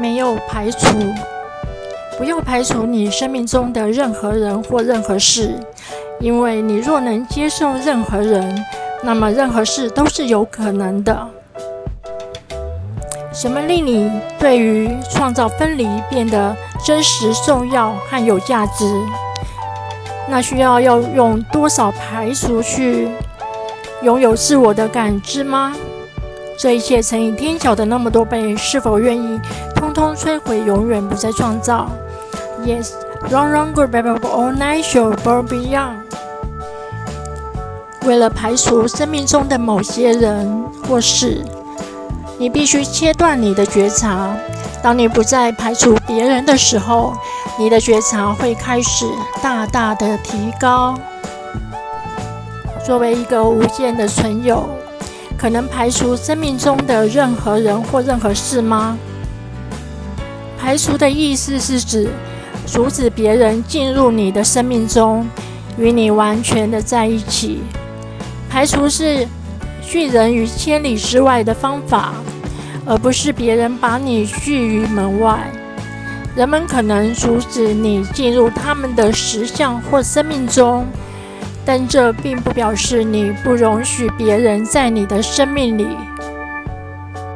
没有排除，不要排除你生命中的任何人或任何事，因为你若能接受任何人，那么任何事都是有可能的。什么令你对于创造分离变得真实、重要和有价值？那需要要用多少排除去拥有自我的感知吗？这一切乘以天晓的那么多倍，是否愿意通通摧毁，永远不再创造？Yes, run, run, go, baby, all night, show, born beyond.。为了排除生命中的某些人或事，你必须切断你的觉察。当你不再排除别人的时候，你的觉察会开始大大的提高。作为一个无限的存有。可能排除生命中的任何人或任何事吗？排除的意思是指阻止别人进入你的生命中，与你完全的在一起。排除是拒人于千里之外的方法，而不是别人把你拒于门外。人们可能阻止你进入他们的实相或生命中。但这并不表示你不容许别人在你的生命里。